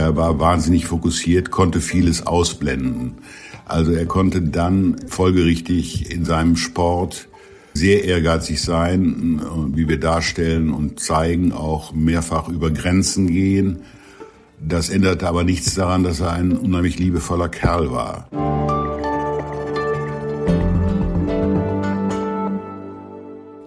Er war wahnsinnig fokussiert, konnte vieles ausblenden. Also er konnte dann folgerichtig in seinem Sport sehr ehrgeizig sein, wie wir darstellen und zeigen, auch mehrfach über Grenzen gehen. Das änderte aber nichts daran, dass er ein unheimlich liebevoller Kerl war.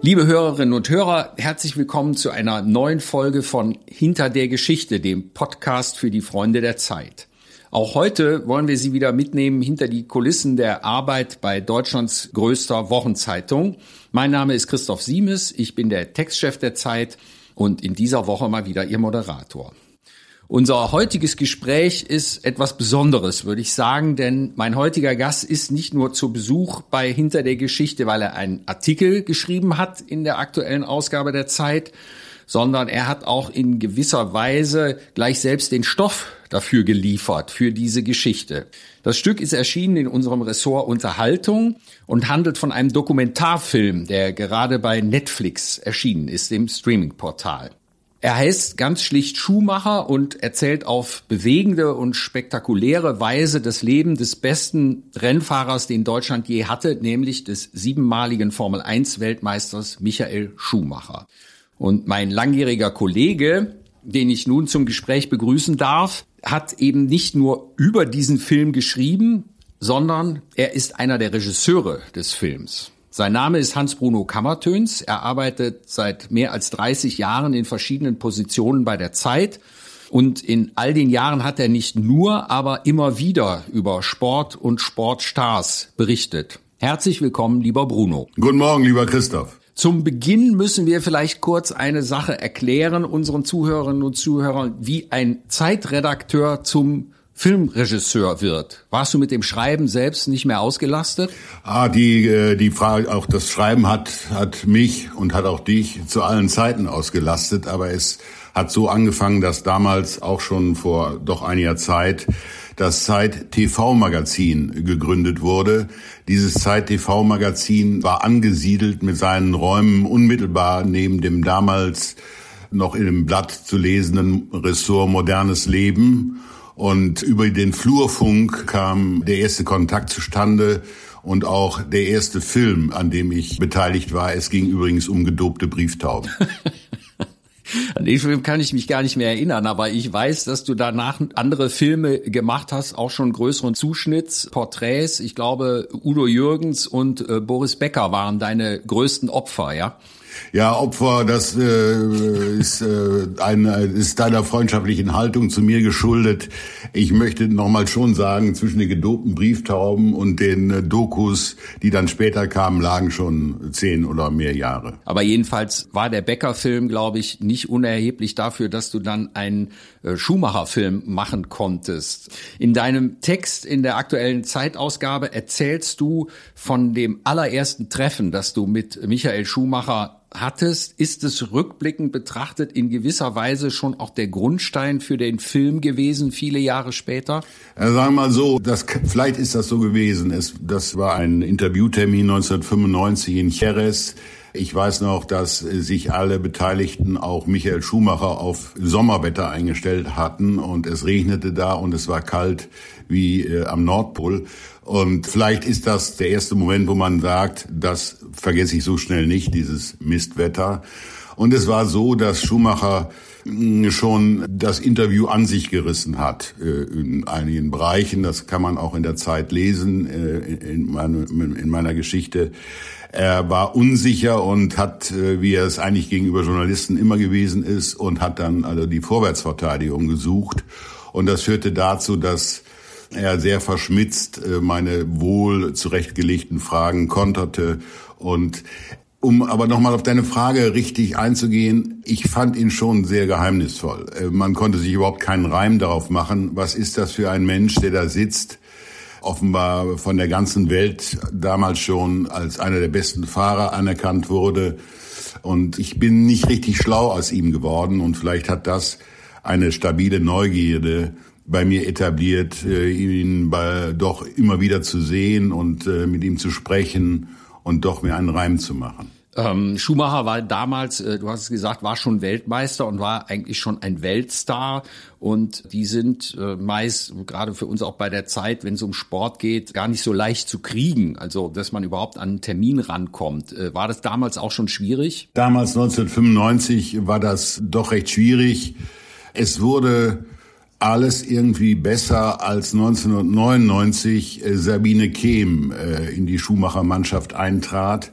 Liebe Hörerinnen und Hörer, herzlich willkommen zu einer neuen Folge von Hinter der Geschichte, dem Podcast für die Freunde der Zeit. Auch heute wollen wir Sie wieder mitnehmen hinter die Kulissen der Arbeit bei Deutschlands größter Wochenzeitung. Mein Name ist Christoph Siemes, ich bin der Textchef der Zeit und in dieser Woche mal wieder Ihr Moderator. Unser heutiges Gespräch ist etwas Besonderes, würde ich sagen, denn mein heutiger Gast ist nicht nur zu Besuch bei Hinter der Geschichte, weil er einen Artikel geschrieben hat in der aktuellen Ausgabe der Zeit, sondern er hat auch in gewisser Weise gleich selbst den Stoff dafür geliefert, für diese Geschichte. Das Stück ist erschienen in unserem Ressort Unterhaltung und handelt von einem Dokumentarfilm, der gerade bei Netflix erschienen ist, dem Streamingportal. Er heißt ganz schlicht Schuhmacher und erzählt auf bewegende und spektakuläre Weise das Leben des besten Rennfahrers, den Deutschland je hatte, nämlich des siebenmaligen Formel 1 Weltmeisters Michael Schumacher. Und mein langjähriger Kollege, den ich nun zum Gespräch begrüßen darf, hat eben nicht nur über diesen Film geschrieben, sondern er ist einer der Regisseure des Films. Sein Name ist Hans-Bruno Kammertöns. Er arbeitet seit mehr als 30 Jahren in verschiedenen Positionen bei der Zeit. Und in all den Jahren hat er nicht nur, aber immer wieder über Sport und Sportstars berichtet. Herzlich willkommen, lieber Bruno. Guten Morgen, lieber Christoph. Zum Beginn müssen wir vielleicht kurz eine Sache erklären unseren Zuhörerinnen und Zuhörern, wie ein Zeitredakteur zum Filmregisseur wird. Warst du mit dem Schreiben selbst nicht mehr ausgelastet? Ah, die äh, die Frage, auch das Schreiben hat hat mich und hat auch dich zu allen Zeiten ausgelastet, aber es hat so angefangen, dass damals auch schon vor doch einiger Zeit das Zeit TV Magazin gegründet wurde. Dieses Zeit TV Magazin war angesiedelt mit seinen Räumen unmittelbar neben dem damals noch in dem Blatt zu lesenden Ressort Modernes Leben und über den Flurfunk kam der erste Kontakt zustande und auch der erste Film, an dem ich beteiligt war. Es ging übrigens um gedobte Brieftauben. An den Film kann ich mich gar nicht mehr erinnern, aber ich weiß, dass du danach andere Filme gemacht hast, auch schon größeren Zuschnitts, Porträts. Ich glaube, Udo Jürgens und äh, Boris Becker waren deine größten Opfer, ja? Ja, Opfer, das äh, ist, äh, eine, ist deiner freundschaftlichen Haltung zu mir geschuldet. Ich möchte nochmal schon sagen, zwischen den gedobten Brieftauben und den äh, Dokus, die dann später kamen, lagen schon zehn oder mehr Jahre. Aber jedenfalls war der Becker-Film, glaube ich, nicht unerheblich dafür, dass du dann einen äh, Schumacher-Film machen konntest. In deinem Text in der aktuellen Zeitausgabe erzählst du von dem allerersten Treffen, das du mit Michael Schumacher hattest, ist es rückblickend betrachtet in gewisser Weise schon auch der Grundstein für den Film gewesen, viele Jahre später? Ja, sagen wir mal so, das, vielleicht ist das so gewesen. Es, das war ein Interviewtermin 1995 in Jerez. Ich weiß noch, dass sich alle Beteiligten, auch Michael Schumacher, auf Sommerwetter eingestellt hatten und es regnete da und es war kalt wie äh, am Nordpol. Und vielleicht ist das der erste Moment, wo man sagt, das vergesse ich so schnell nicht, dieses Mistwetter. Und es war so, dass Schumacher hm, schon das Interview an sich gerissen hat äh, in einigen Bereichen. Das kann man auch in der Zeit lesen, äh, in, in meiner Geschichte. Er war unsicher und hat, äh, wie er es eigentlich gegenüber Journalisten immer gewesen ist, und hat dann also die Vorwärtsverteidigung gesucht. Und das führte dazu, dass er sehr verschmitzt äh, meine wohl zurechtgelegten Fragen konterte und um aber nochmal auf deine Frage richtig einzugehen, ich fand ihn schon sehr geheimnisvoll. Äh, man konnte sich überhaupt keinen Reim darauf machen. Was ist das für ein Mensch, der da sitzt? Offenbar von der ganzen Welt damals schon als einer der besten Fahrer anerkannt wurde. Und ich bin nicht richtig schlau aus ihm geworden. Und vielleicht hat das eine stabile Neugierde bei mir etabliert, äh, ihn bei, doch immer wieder zu sehen und äh, mit ihm zu sprechen und doch mir einen Reim zu machen. Ähm, Schumacher war damals, äh, du hast es gesagt, war schon Weltmeister und war eigentlich schon ein Weltstar. Und die sind äh, meist, gerade für uns auch bei der Zeit, wenn es um Sport geht, gar nicht so leicht zu kriegen. Also, dass man überhaupt an einen Termin rankommt. Äh, war das damals auch schon schwierig? Damals 1995 war das doch recht schwierig. Es wurde alles irgendwie besser als 1999 äh, Sabine Kehm äh, in die Schumacher-Mannschaft eintrat.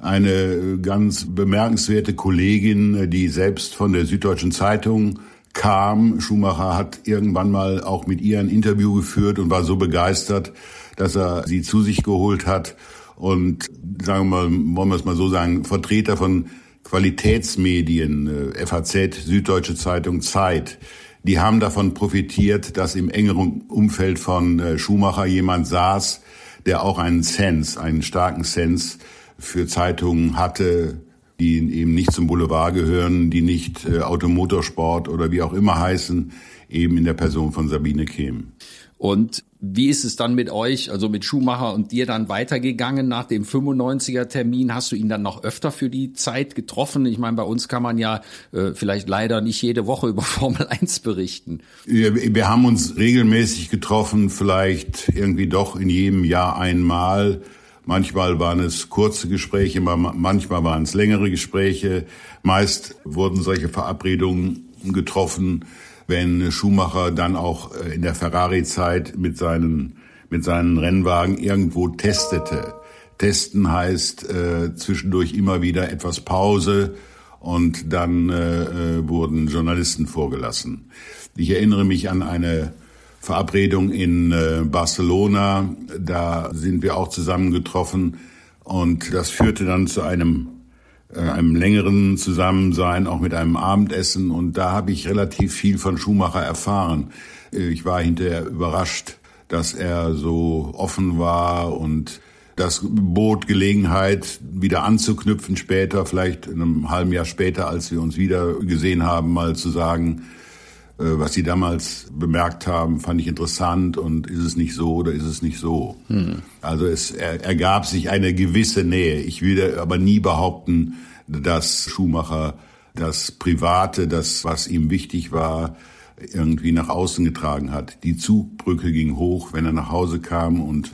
Eine ganz bemerkenswerte Kollegin, äh, die selbst von der Süddeutschen Zeitung kam. Schumacher hat irgendwann mal auch mit ihr ein Interview geführt und war so begeistert, dass er sie zu sich geholt hat. Und sagen wir mal, wollen wir es mal so sagen, Vertreter von Qualitätsmedien, FAZ, Süddeutsche Zeitung, Zeit, die haben davon profitiert, dass im engeren Umfeld von äh, Schumacher jemand saß, der auch einen Sense, einen starken Sense für Zeitungen hatte, die eben nicht zum Boulevard gehören, die nicht äh, Automotorsport oder wie auch immer heißen, eben in der Person von Sabine Kehm. Und wie ist es dann mit euch, also mit Schumacher und dir dann weitergegangen nach dem 95er Termin? Hast du ihn dann noch öfter für die Zeit getroffen? Ich meine, bei uns kann man ja äh, vielleicht leider nicht jede Woche über Formel 1 berichten. Wir, wir haben uns regelmäßig getroffen, vielleicht irgendwie doch in jedem Jahr einmal. Manchmal waren es kurze Gespräche, manchmal waren es längere Gespräche. Meist wurden solche Verabredungen getroffen, wenn Schumacher dann auch äh, in der Ferrari-Zeit mit seinen, mit seinen Rennwagen irgendwo testete. Testen heißt äh, zwischendurch immer wieder etwas Pause und dann äh, äh, wurden Journalisten vorgelassen. Ich erinnere mich an eine Verabredung in äh, Barcelona. Da sind wir auch zusammengetroffen und das führte dann zu einem äh, einem längeren Zusammensein, auch mit einem Abendessen. Und da habe ich relativ viel von Schumacher erfahren. Äh, ich war hinterher überrascht, dass er so offen war und das bot Gelegenheit, wieder anzuknüpfen später, vielleicht in einem halben Jahr später, als wir uns wieder gesehen haben, mal zu sagen, was Sie damals bemerkt haben, fand ich interessant und ist es nicht so oder ist es nicht so? Hm. Also es ergab sich eine gewisse Nähe. Ich will aber nie behaupten, dass Schumacher das Private, das, was ihm wichtig war, irgendwie nach außen getragen hat. Die Zugbrücke ging hoch, wenn er nach Hause kam und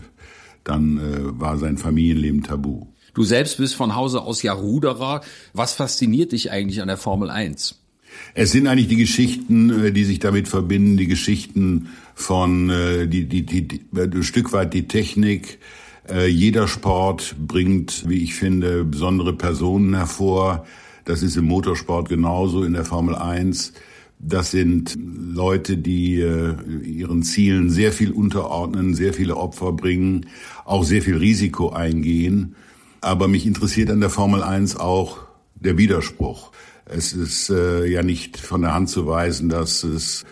dann äh, war sein Familienleben tabu. Du selbst bist von Hause aus ja Ruderer. Was fasziniert dich eigentlich an der Formel 1? Es sind eigentlich die Geschichten, äh, die sich damit verbinden, die Geschichten von äh, die, die, die, die ein Stück weit die Technik. Äh, jeder Sport bringt, wie ich finde, besondere Personen hervor. Das ist im Motorsport genauso, in der Formel 1. Das sind Leute, die ihren Zielen sehr viel unterordnen, sehr viele Opfer bringen, auch sehr viel Risiko eingehen. Aber mich interessiert an der Formel 1 auch der Widerspruch. Es ist äh, ja nicht von der Hand zu weisen, dass es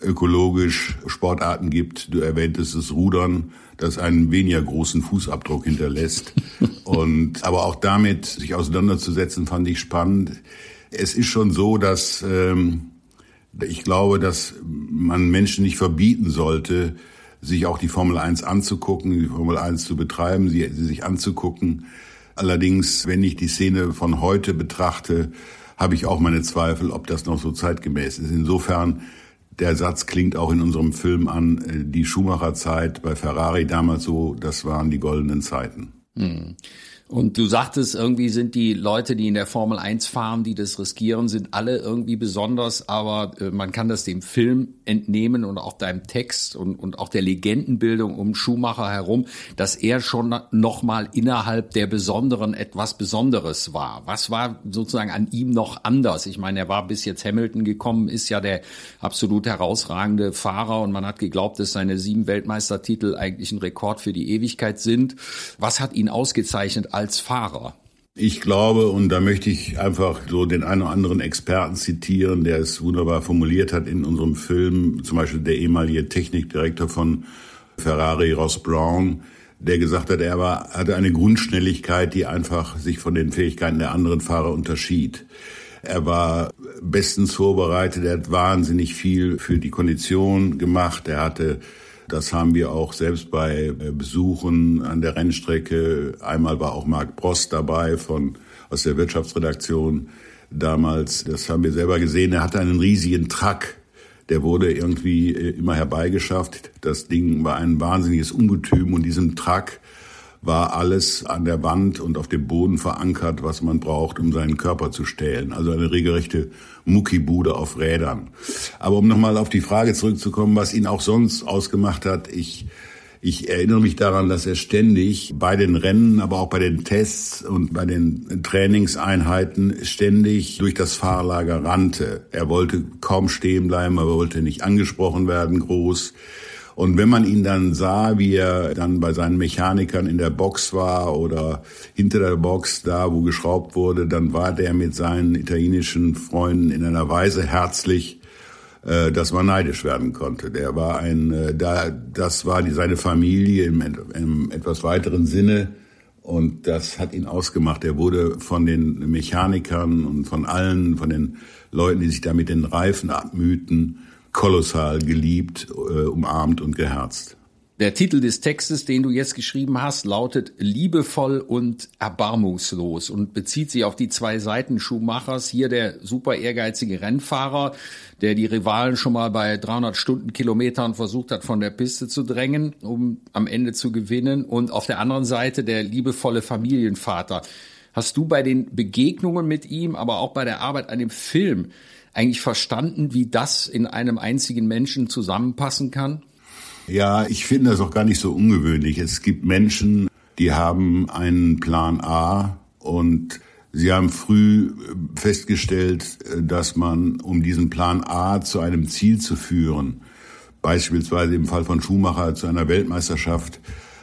ökologisch Sportarten gibt. Du erwähntest das Rudern, das einen weniger großen Fußabdruck hinterlässt. Und aber auch damit sich auseinanderzusetzen, fand ich spannend. Es ist schon so, dass ähm, ich glaube, dass man Menschen nicht verbieten sollte, sich auch die Formel 1 anzugucken, die Formel 1 zu betreiben, sie, sie sich anzugucken. Allerdings, wenn ich die Szene von heute betrachte, habe ich auch meine Zweifel, ob das noch so zeitgemäß ist. Insofern, der Satz klingt auch in unserem Film an, äh, die Schumacher-Zeit bei Ferrari damals so, das waren die goldenen Zeiten. Hm. Und du sagtest, irgendwie sind die Leute, die in der Formel 1 fahren, die das riskieren, sind alle irgendwie besonders, aber äh, man kann das dem Film entnehmen und auch deinem Text und, und auch der Legendenbildung um Schumacher herum, dass er schon nochmal innerhalb der Besonderen etwas Besonderes war. Was war sozusagen an ihm noch anders? Ich meine, er war bis jetzt Hamilton gekommen, ist ja der absolut herausragende Fahrer und man hat geglaubt, dass seine sieben Weltmeistertitel eigentlich ein Rekord für die Ewigkeit sind. Was hat ihn ausgezeichnet als Fahrer? Ich glaube, und da möchte ich einfach so den einen oder anderen Experten zitieren, der es wunderbar formuliert hat in unserem Film, zum Beispiel der ehemalige Technikdirektor von Ferrari, Ross Brown, der gesagt hat, er war, hatte eine Grundschnelligkeit, die einfach sich von den Fähigkeiten der anderen Fahrer unterschied. Er war bestens vorbereitet, er hat wahnsinnig viel für die Kondition gemacht, er hatte das haben wir auch selbst bei äh, Besuchen an der Rennstrecke. Einmal war auch Marc Prost dabei von aus der Wirtschaftsredaktion damals. Das haben wir selber gesehen. Er hatte einen riesigen Truck. Der wurde irgendwie äh, immer herbeigeschafft. Das Ding war ein wahnsinniges Ungetüm und diesem Truck war alles an der Wand und auf dem Boden verankert, was man braucht, um seinen Körper zu stählen. Also eine regelrechte Muckibude auf Rädern. Aber um nochmal auf die Frage zurückzukommen, was ihn auch sonst ausgemacht hat, ich ich erinnere mich daran, dass er ständig bei den Rennen, aber auch bei den Tests und bei den Trainingseinheiten ständig durch das Fahrlager rannte. Er wollte kaum stehen bleiben, aber wollte nicht angesprochen werden groß. Und wenn man ihn dann sah, wie er dann bei seinen Mechanikern in der Box war oder hinter der Box da, wo geschraubt wurde, dann war der mit seinen italienischen Freunden in einer Weise herzlich, äh, dass man neidisch werden konnte. Der war ein, äh, da, das war seine Familie im, im etwas weiteren Sinne. Und das hat ihn ausgemacht. Er wurde von den Mechanikern und von allen, von den Leuten, die sich da mit den Reifen abmühten, kolossal geliebt, äh, umarmt und geherzt. Der Titel des Textes, den du jetzt geschrieben hast, lautet Liebevoll und erbarmungslos und bezieht sich auf die zwei Seiten Schumachers. Hier der super ehrgeizige Rennfahrer, der die Rivalen schon mal bei 300 Stundenkilometern versucht hat, von der Piste zu drängen, um am Ende zu gewinnen. Und auf der anderen Seite der liebevolle Familienvater. Hast du bei den Begegnungen mit ihm, aber auch bei der Arbeit an dem Film eigentlich verstanden, wie das in einem einzigen Menschen zusammenpassen kann? Ja, ich finde das auch gar nicht so ungewöhnlich. Es gibt Menschen, die haben einen Plan A und sie haben früh festgestellt, dass man, um diesen Plan A zu einem Ziel zu führen, beispielsweise im Fall von Schumacher zu einer Weltmeisterschaft,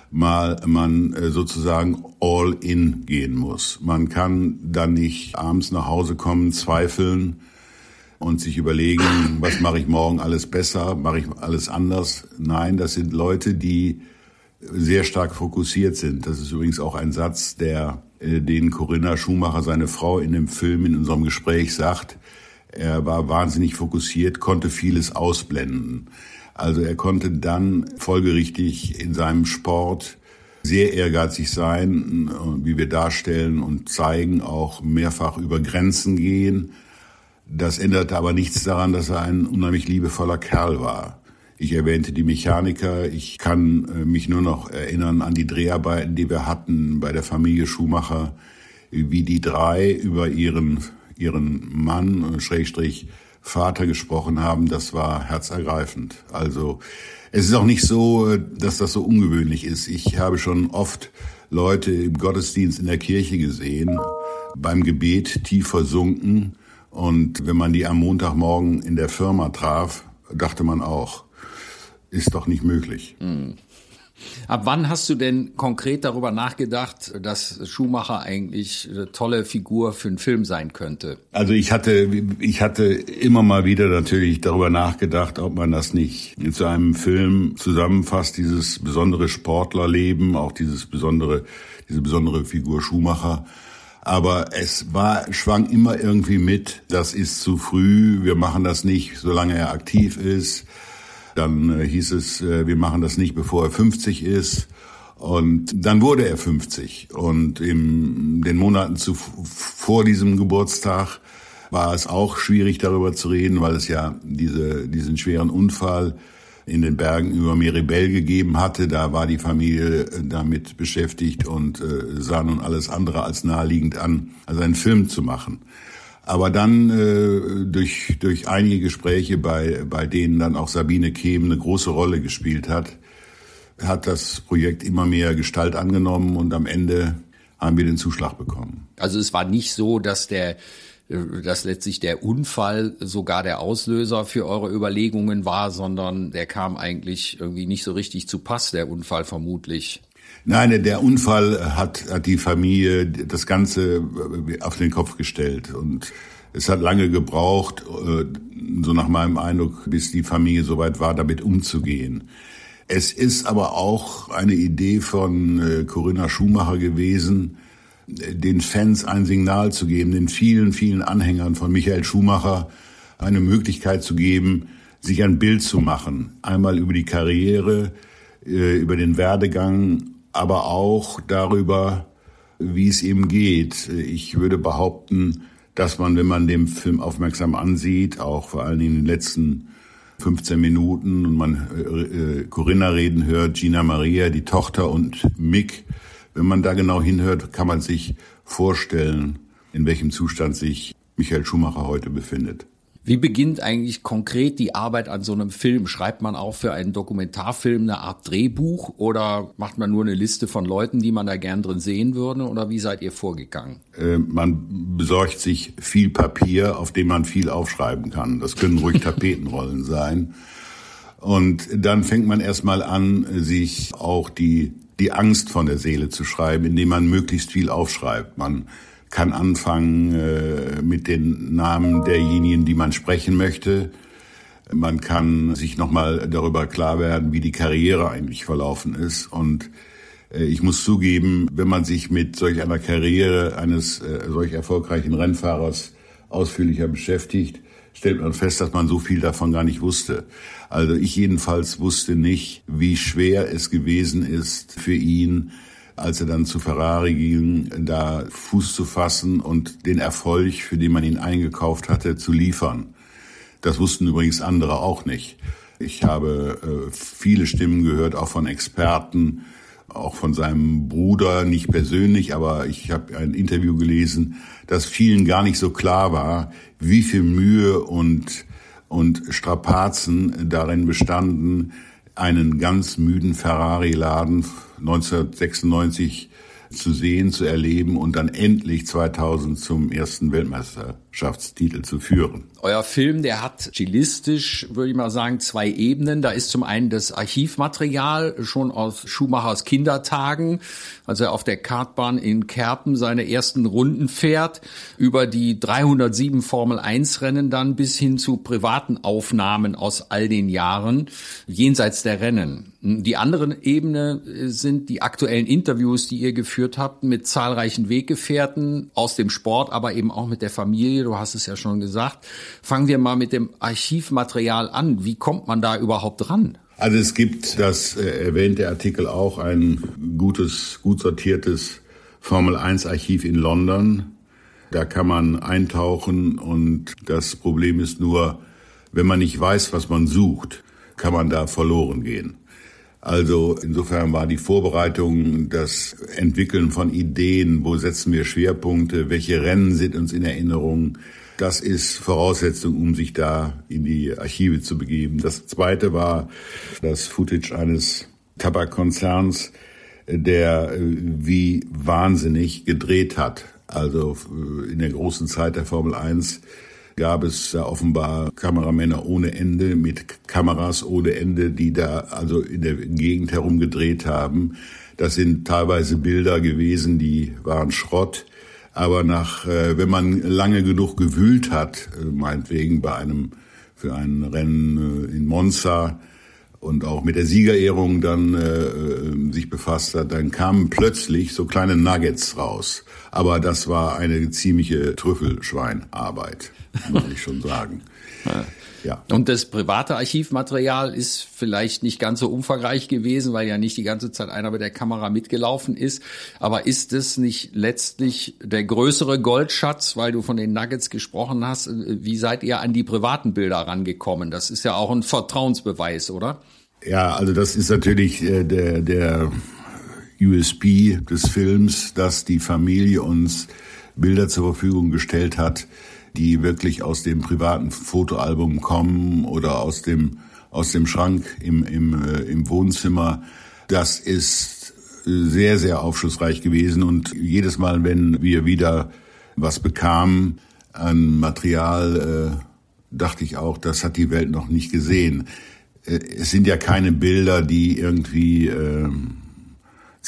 mal man äh, sozusagen all in gehen muss. Man kann dann nicht abends nach Hause kommen, zweifeln, und sich überlegen, was mache ich morgen alles besser, mache ich alles anders. Nein, das sind Leute, die sehr stark fokussiert sind. Das ist übrigens auch ein Satz, der äh, den Corinna Schumacher, seine Frau, in dem Film in unserem Gespräch sagt. Er war wahnsinnig fokussiert, konnte vieles ausblenden. Also er konnte dann folgerichtig in seinem Sport sehr ehrgeizig sein, äh, wie wir darstellen und zeigen, auch mehrfach über Grenzen gehen das änderte aber nichts daran, dass er ein unheimlich liebevoller Kerl war. Ich erwähnte die Mechaniker. Ich kann äh, mich nur noch erinnern an die Dreharbeiten, die wir hatten bei der Familie Schumacher, wie die drei über ihren, ihren Mann, äh, Schrägstrich, Vater gesprochen haben. Das war herzergreifend. Also, es ist auch nicht so, äh, dass das so ungewöhnlich ist. Ich habe schon oft Leute im Gottesdienst in der Kirche gesehen, beim Gebet tief versunken, und wenn man die am Montagmorgen in der Firma traf, dachte man auch, ist doch nicht möglich. Mhm. Ab wann hast du denn konkret darüber nachgedacht, dass Schumacher eigentlich eine tolle Figur für einen Film sein könnte? Also ich hatte, ich hatte immer mal wieder natürlich darüber nachgedacht, ob man das nicht zu einem Film zusammenfasst, dieses besondere Sportlerleben, auch dieses besondere, diese besondere Figur Schumacher. Aber es war, schwang immer irgendwie mit, das ist zu früh, wir machen das nicht, solange er aktiv ist. Dann äh, hieß es, äh, wir machen das nicht, bevor er 50 ist. Und dann wurde er 50. Und in den Monaten zu, vor diesem Geburtstag war es auch schwierig darüber zu reden, weil es ja diese, diesen schweren Unfall in den Bergen über Miribel gegeben hatte. Da war die Familie äh, damit beschäftigt und äh, sah nun alles andere als naheliegend an, also einen Film zu machen. Aber dann äh, durch, durch einige Gespräche, bei, bei denen dann auch Sabine Kehm eine große Rolle gespielt hat, hat das Projekt immer mehr Gestalt angenommen und am Ende haben wir den Zuschlag bekommen. Also es war nicht so, dass der dass letztlich der Unfall sogar der Auslöser für eure Überlegungen war, sondern der kam eigentlich irgendwie nicht so richtig zu Pass, der Unfall vermutlich. Nein, der Unfall hat, hat die Familie das Ganze auf den Kopf gestellt und es hat lange gebraucht, äh, so nach meinem Eindruck, bis die Familie soweit war, damit umzugehen. Es ist aber auch eine Idee von äh, Corinna Schumacher gewesen, den Fans ein Signal zu geben, den vielen, vielen Anhängern von Michael Schumacher eine Möglichkeit zu geben, sich ein Bild zu machen. Einmal über die Karriere, äh, über den Werdegang, aber auch darüber, wie es ihm geht. Ich würde behaupten, dass man, wenn man dem Film aufmerksam ansieht, auch vor allen Dingen in den letzten 15 Minuten und man äh, äh, Corinna reden hört, Gina Maria, die Tochter und Mick, wenn man da genau hinhört, kann man sich vorstellen, in welchem Zustand sich Michael Schumacher heute befindet. Wie beginnt eigentlich konkret die Arbeit an so einem Film? Schreibt man auch für einen Dokumentarfilm eine Art Drehbuch oder macht man nur eine Liste von Leuten, die man da gern drin sehen würde? Oder wie seid ihr vorgegangen? Äh, man besorgt sich viel Papier, auf dem man viel aufschreiben kann. Das können ruhig Tapetenrollen sein. Und dann fängt man erstmal an, sich auch die, die Angst von der Seele zu schreiben, indem man möglichst viel aufschreibt. Man kann anfangen äh, mit den Namen derjenigen, die man sprechen möchte. Man kann sich nochmal darüber klar werden, wie die Karriere eigentlich verlaufen ist. Und äh, ich muss zugeben, wenn man sich mit solch einer Karriere eines äh, solch erfolgreichen Rennfahrers ausführlicher beschäftigt, stellt man fest, dass man so viel davon gar nicht wusste. Also ich jedenfalls wusste nicht, wie schwer es gewesen ist für ihn, als er dann zu Ferrari ging, da Fuß zu fassen und den Erfolg, für den man ihn eingekauft hatte, zu liefern. Das wussten übrigens andere auch nicht. Ich habe äh, viele Stimmen gehört, auch von Experten, auch von seinem Bruder, nicht persönlich, aber ich habe ein Interview gelesen, dass vielen gar nicht so klar war, wie viel Mühe und, und Strapazen darin bestanden, einen ganz müden Ferrari-Laden 1996 zu sehen, zu erleben und dann endlich 2000 zum ersten Weltmeisterschaftstitel zu führen. Euer Film, der hat stilistisch, würde ich mal sagen, zwei Ebenen. Da ist zum einen das Archivmaterial schon aus Schumachers Kindertagen, als er auf der Kartbahn in Kerpen seine ersten Runden fährt, über die 307 Formel 1 Rennen dann bis hin zu privaten Aufnahmen aus all den Jahren jenseits der Rennen. Die andere Ebene sind die aktuellen Interviews, die ihr geführt habt mit zahlreichen Weggefährten aus dem Sport, aber eben auch mit der Familie. Du hast es ja schon gesagt. Fangen wir mal mit dem Archivmaterial an. Wie kommt man da überhaupt ran? Also es gibt, das äh, erwähnte Artikel auch, ein gutes, gut sortiertes Formel 1 Archiv in London. Da kann man eintauchen und das Problem ist nur, wenn man nicht weiß, was man sucht, kann man da verloren gehen. Also insofern war die Vorbereitung, das Entwickeln von Ideen, wo setzen wir Schwerpunkte, welche Rennen sind uns in Erinnerung, das ist Voraussetzung, um sich da in die Archive zu begeben. Das zweite war das Footage eines Tabakkonzerns, der äh, wie wahnsinnig gedreht hat. Also äh, in der großen Zeit der Formel 1 gab es da offenbar Kameramänner ohne Ende mit Kameras ohne Ende, die da also in der Gegend herum gedreht haben. Das sind teilweise Bilder gewesen, die waren Schrott. Aber nach, äh, wenn man lange genug gewühlt hat, äh, meinetwegen bei einem, für ein Rennen äh, in Monza und auch mit der Siegerehrung dann sich befasst hat, dann kamen plötzlich so kleine Nuggets raus. Aber das war eine ziemliche Trüffelschweinarbeit, muss ich schon sagen. Ja. Und das private Archivmaterial ist vielleicht nicht ganz so umfangreich gewesen, weil ja nicht die ganze Zeit einer mit der Kamera mitgelaufen ist. Aber ist es nicht letztlich der größere Goldschatz, weil du von den Nuggets gesprochen hast? Wie seid ihr an die privaten Bilder rangekommen? Das ist ja auch ein Vertrauensbeweis, oder? Ja, also das ist natürlich äh, der, der USB des Films, dass die Familie uns Bilder zur Verfügung gestellt hat, die wirklich aus dem privaten Fotoalbum kommen oder aus dem, aus dem Schrank im, im, äh, im Wohnzimmer. Das ist sehr, sehr aufschlussreich gewesen und jedes Mal, wenn wir wieder was bekamen an Material, äh, dachte ich auch, das hat die Welt noch nicht gesehen. Äh, es sind ja keine Bilder, die irgendwie äh,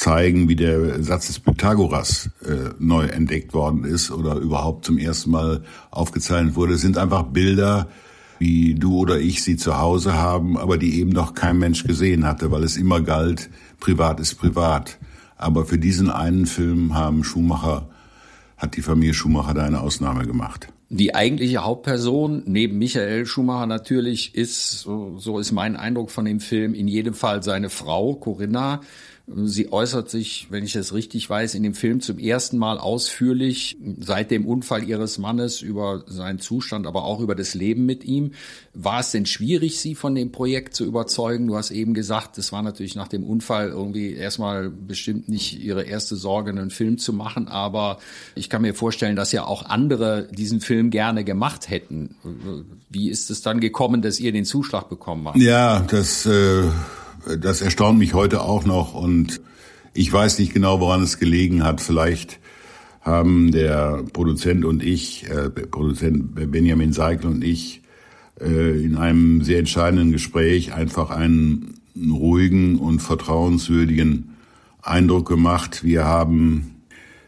zeigen, wie der Satz des Pythagoras äh, neu entdeckt worden ist oder überhaupt zum ersten Mal aufgezeichnet wurde. Sind einfach Bilder, wie du oder ich sie zu Hause haben, aber die eben noch kein Mensch gesehen hatte, weil es immer galt, privat ist privat. Aber für diesen einen Film haben Schumacher, hat die Familie Schumacher da eine Ausnahme gemacht. Die eigentliche Hauptperson, neben Michael Schumacher natürlich, ist, so ist mein Eindruck von dem Film, in jedem Fall seine Frau, Corinna, Sie äußert sich, wenn ich das richtig weiß, in dem Film zum ersten Mal ausführlich seit dem Unfall ihres Mannes über seinen Zustand, aber auch über das Leben mit ihm. War es denn schwierig, Sie von dem Projekt zu überzeugen? Du hast eben gesagt, es war natürlich nach dem Unfall irgendwie erstmal bestimmt nicht Ihre erste Sorge, einen Film zu machen, aber ich kann mir vorstellen, dass ja auch andere diesen Film gerne gemacht hätten. Wie ist es dann gekommen, dass ihr den Zuschlag bekommen habt? Ja, das äh das erstaunt mich heute auch noch und ich weiß nicht genau, woran es gelegen hat. Vielleicht haben der Produzent und ich, äh, Produzent Benjamin Seigel und ich, äh, in einem sehr entscheidenden Gespräch einfach einen ruhigen und vertrauenswürdigen Eindruck gemacht. Wir haben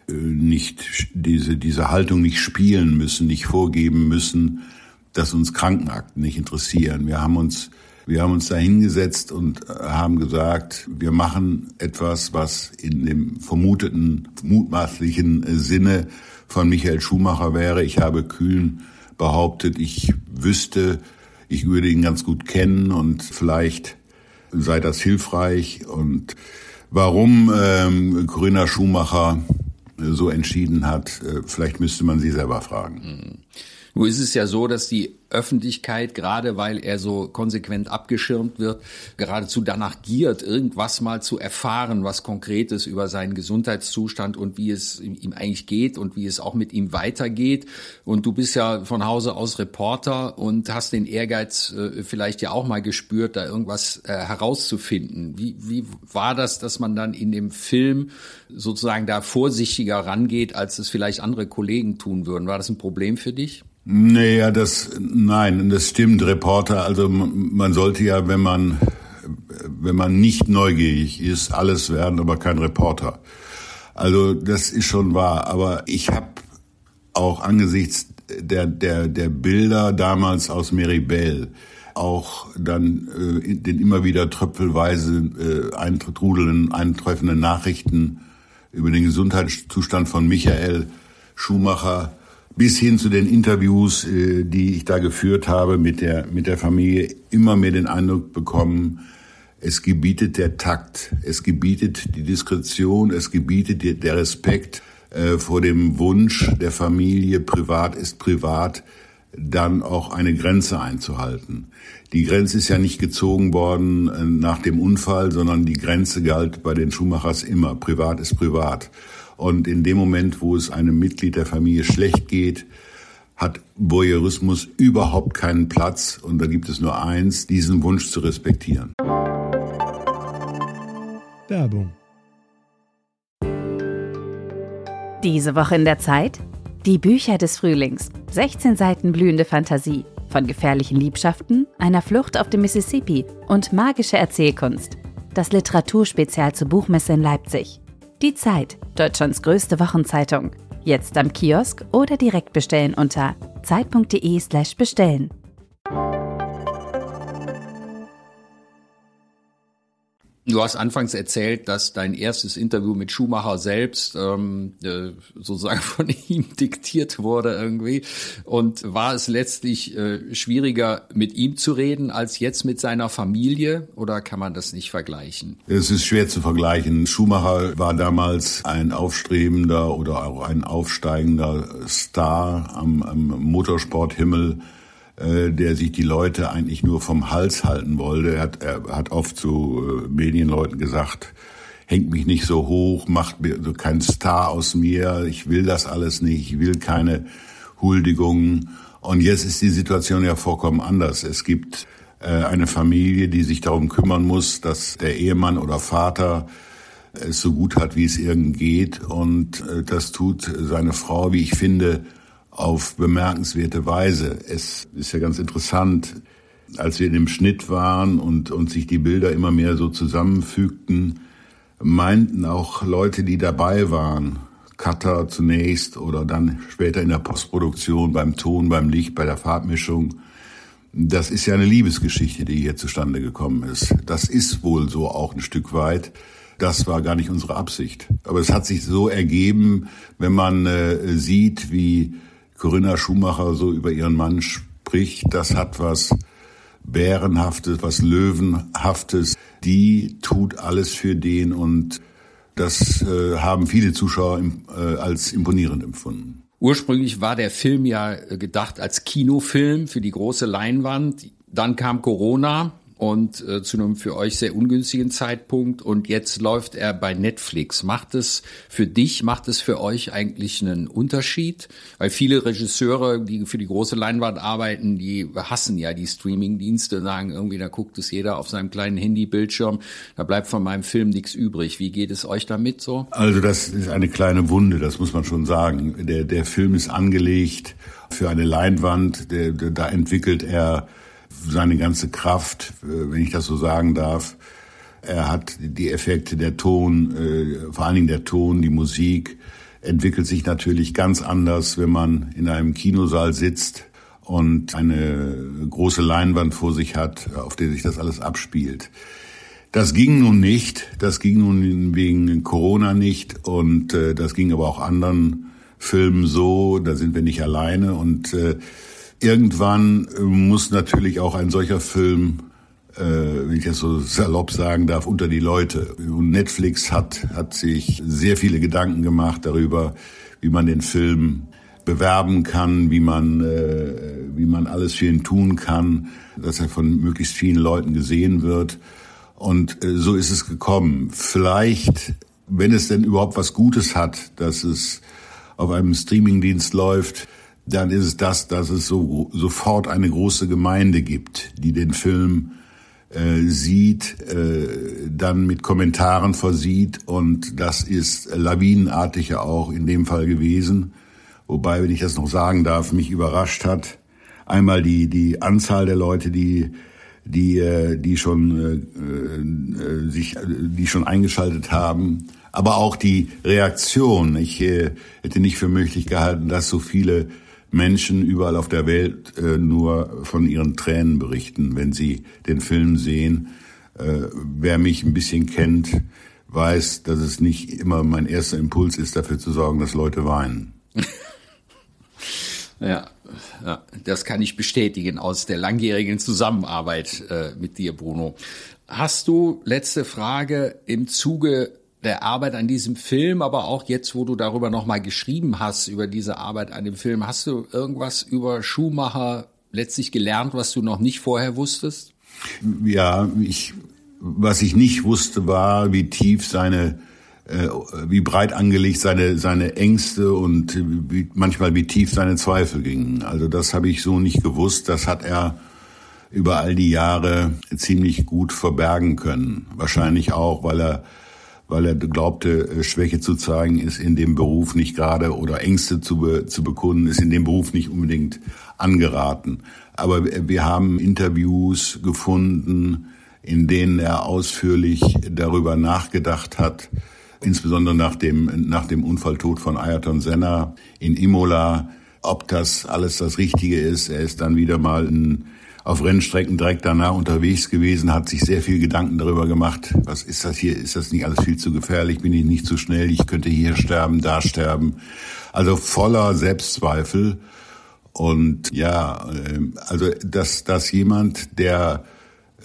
äh, nicht diese, diese Haltung nicht spielen müssen, nicht vorgeben müssen, dass uns Krankenakten nicht interessieren. Wir haben uns wir haben uns da hingesetzt und äh, haben gesagt, wir machen etwas, was in dem vermuteten, mutmaßlichen äh, Sinne von Michael Schumacher wäre. Ich habe kühn behauptet, ich wüsste, ich würde ihn ganz gut kennen und vielleicht sei das hilfreich. Und warum ähm, Corinna Schumacher so entschieden hat, äh, vielleicht müsste man sie selber fragen. Mhm. Nur ist es ja so, dass die Öffentlichkeit, gerade weil er so konsequent abgeschirmt wird, geradezu danach giert, irgendwas mal zu erfahren, was Konkretes über seinen Gesundheitszustand und wie es ihm eigentlich geht und wie es auch mit ihm weitergeht. Und du bist ja von Hause aus Reporter und hast den Ehrgeiz äh, vielleicht ja auch mal gespürt, da irgendwas äh, herauszufinden. Wie, wie war das, dass man dann in dem Film sozusagen da vorsichtiger rangeht, als es vielleicht andere Kollegen tun würden? War das ein Problem für dich? Naja, das, nein, das stimmt, Reporter. Also man sollte ja, wenn man, wenn man nicht neugierig ist, alles werden, aber kein Reporter. Also das ist schon wahr. Aber ich habe auch angesichts der, der, der Bilder damals aus Meribel auch dann äh, den immer wieder tröpfelweise äh, eintrudelnden, eintreffenden Nachrichten über den Gesundheitszustand von Michael Schumacher bis hin zu den Interviews, äh, die ich da geführt habe mit der, mit der Familie, immer mehr den Eindruck bekommen, es gebietet der Takt, es gebietet die Diskretion, es gebietet der Respekt äh, vor dem Wunsch der Familie, privat ist privat, dann auch eine Grenze einzuhalten. Die Grenze ist ja nicht gezogen worden äh, nach dem Unfall, sondern die Grenze galt bei den Schumachers immer. Privat ist privat. Und in dem Moment, wo es einem Mitglied der Familie schlecht geht, hat Voyeurismus überhaupt keinen Platz. Und da gibt es nur eins, diesen Wunsch zu respektieren. Werbung. Diese Woche in der Zeit? Die Bücher des Frühlings. 16 Seiten blühende Fantasie. Von gefährlichen Liebschaften, einer Flucht auf dem Mississippi und magische Erzählkunst. Das Literaturspezial zur Buchmesse in Leipzig. Die Zeit, Deutschlands größte Wochenzeitung. Jetzt am Kiosk oder direkt bestellen unter zeit.de/slash Du hast anfangs erzählt, dass dein erstes Interview mit Schumacher selbst ähm, äh, sozusagen von ihm diktiert wurde irgendwie. Und war es letztlich äh, schwieriger, mit ihm zu reden, als jetzt mit seiner Familie? Oder kann man das nicht vergleichen? Es ist schwer zu vergleichen. Schumacher war damals ein aufstrebender oder auch ein aufsteigender Star am, am Motorsporthimmel der sich die Leute eigentlich nur vom Hals halten wollte. Er hat, er hat oft zu äh, Medienleuten gesagt, hängt mich nicht so hoch, macht mir so kein Star aus mir, ich will das alles nicht, ich will keine Huldigungen. Und jetzt ist die Situation ja vollkommen anders. Es gibt äh, eine Familie, die sich darum kümmern muss, dass der Ehemann oder Vater es so gut hat, wie es irgend geht. Und äh, das tut seine Frau, wie ich finde, auf bemerkenswerte Weise. Es ist ja ganz interessant, als wir in dem Schnitt waren und, und sich die Bilder immer mehr so zusammenfügten, meinten auch Leute, die dabei waren, Cutter zunächst oder dann später in der Postproduktion, beim Ton, beim Licht, bei der Farbmischung, das ist ja eine Liebesgeschichte, die hier zustande gekommen ist. Das ist wohl so auch ein Stück weit. Das war gar nicht unsere Absicht. Aber es hat sich so ergeben, wenn man äh, sieht, wie Corinna Schumacher so über ihren Mann spricht, das hat was Bärenhaftes, was Löwenhaftes. Die tut alles für den und das äh, haben viele Zuschauer im, äh, als imponierend empfunden. Ursprünglich war der Film ja gedacht als Kinofilm für die große Leinwand. Dann kam Corona und äh, zu einem für euch sehr ungünstigen Zeitpunkt und jetzt läuft er bei Netflix. Macht es für dich, macht es für euch eigentlich einen Unterschied? Weil viele Regisseure, die für die große Leinwand arbeiten, die hassen ja die Streaming-Dienste, sagen irgendwie, da guckt es jeder auf seinem kleinen Handybildschirm, da bleibt von meinem Film nichts übrig. Wie geht es euch damit so? Also das ist eine kleine Wunde, das muss man schon sagen. Der, der Film ist angelegt für eine Leinwand, der, der, da entwickelt er seine ganze Kraft, äh, wenn ich das so sagen darf. Er hat die Effekte, der Ton, äh, vor allen Dingen der Ton, die Musik, entwickelt sich natürlich ganz anders, wenn man in einem Kinosaal sitzt und eine große Leinwand vor sich hat, auf der sich das alles abspielt. Das ging nun nicht, das ging nun wegen Corona nicht und äh, das ging aber auch anderen Filmen so, da sind wir nicht alleine und äh, irgendwann äh, muss natürlich auch ein solcher Film, äh, wenn ich das so salopp sagen darf, unter die Leute. Und Netflix hat, hat sich sehr viele Gedanken gemacht darüber, wie man den Film bewerben kann, wie man, äh, wie man alles für ihn tun kann, dass er von möglichst vielen Leuten gesehen wird. Und äh, so ist es gekommen. Vielleicht, wenn es denn überhaupt was Gutes hat, dass es auf einem Streamingdienst läuft, dann ist es das, dass es so, sofort eine große Gemeinde gibt, die den Film äh, sieht, äh, dann mit Kommentaren versieht und das ist lawinenartig ja auch in dem Fall gewesen. Wobei, wenn ich das noch sagen darf, mich überrascht hat, einmal die, die Anzahl der Leute, die die äh, die schon äh, äh, sich die schon eingeschaltet haben, aber auch die Reaktion. Ich äh, hätte nicht für möglich gehalten, dass so viele Menschen überall auf der Welt äh, nur von ihren Tränen berichten, wenn sie den Film sehen. Äh, wer mich ein bisschen kennt, weiß, dass es nicht immer mein erster Impuls ist, dafür zu sorgen, dass Leute weinen. ja, ja, das kann ich bestätigen aus der langjährigen Zusammenarbeit äh, mit dir, Bruno. Hast du, letzte Frage, im Zuge der Arbeit an diesem Film, aber auch jetzt, wo du darüber nochmal geschrieben hast, über diese Arbeit an dem Film, hast du irgendwas über Schumacher letztlich gelernt, was du noch nicht vorher wusstest? Ja, ich, was ich nicht wusste, war, wie tief seine, äh, wie breit angelegt seine, seine Ängste und wie, manchmal wie tief seine Zweifel gingen. Also das habe ich so nicht gewusst. Das hat er über all die Jahre ziemlich gut verbergen können. Wahrscheinlich auch, weil er weil er glaubte, äh, Schwäche zu zeigen, ist in dem Beruf nicht gerade oder Ängste zu, be, zu bekunden, ist in dem Beruf nicht unbedingt angeraten. Aber wir haben Interviews gefunden, in denen er ausführlich darüber nachgedacht hat, insbesondere nach dem, nach dem Unfalltod von Ayrton Senna in Imola, ob das alles das Richtige ist. Er ist dann wieder mal ein auf Rennstrecken direkt danach unterwegs gewesen, hat sich sehr viel Gedanken darüber gemacht, was ist das hier, ist das nicht alles viel zu gefährlich, bin ich nicht zu schnell, ich könnte hier sterben, da sterben. Also voller Selbstzweifel. Und ja, ähm, also dass, dass jemand, der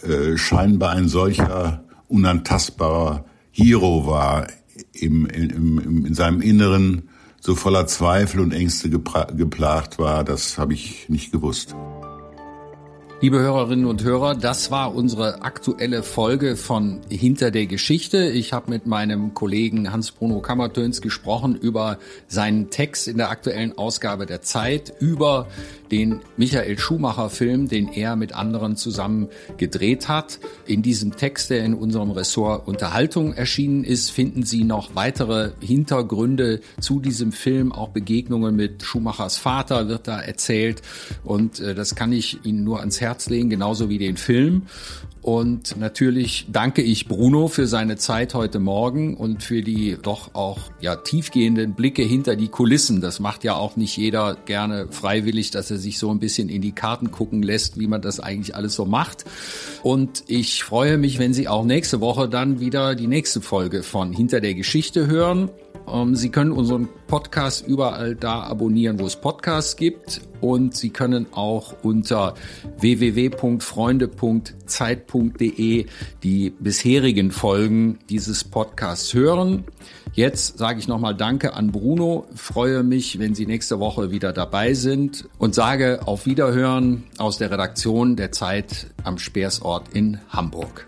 äh, scheinbar ein solcher unantastbarer Hero war, im, im, im, in seinem Inneren so voller Zweifel und Ängste geplagt war, das habe ich nicht gewusst. Liebe Hörerinnen und Hörer, das war unsere aktuelle Folge von Hinter der Geschichte. Ich habe mit meinem Kollegen Hans-Bruno Kammertöns gesprochen über seinen Text in der aktuellen Ausgabe der Zeit, über den Michael Schumacher Film, den er mit anderen zusammen gedreht hat. In diesem Text, der in unserem Ressort Unterhaltung erschienen ist, finden Sie noch weitere Hintergründe zu diesem Film, auch Begegnungen mit Schumachers Vater wird da erzählt und äh, das kann ich Ihnen nur ans Herz legen, genauso wie den Film. Und natürlich danke ich Bruno für seine Zeit heute Morgen und für die doch auch ja tiefgehenden Blicke hinter die Kulissen. Das macht ja auch nicht jeder gerne freiwillig, dass er sich so ein bisschen in die Karten gucken lässt, wie man das eigentlich alles so macht. Und ich freue mich, wenn Sie auch nächste Woche dann wieder die nächste Folge von Hinter der Geschichte hören. Ähm, Sie können unseren Podcast überall da abonnieren, wo es Podcasts gibt. Und Sie können auch unter www.freunde.zeit.de die bisherigen Folgen dieses Podcasts hören. Jetzt sage ich nochmal Danke an Bruno, freue mich, wenn Sie nächste Woche wieder dabei sind und sage auf Wiederhören aus der Redaktion der Zeit am Speersort in Hamburg.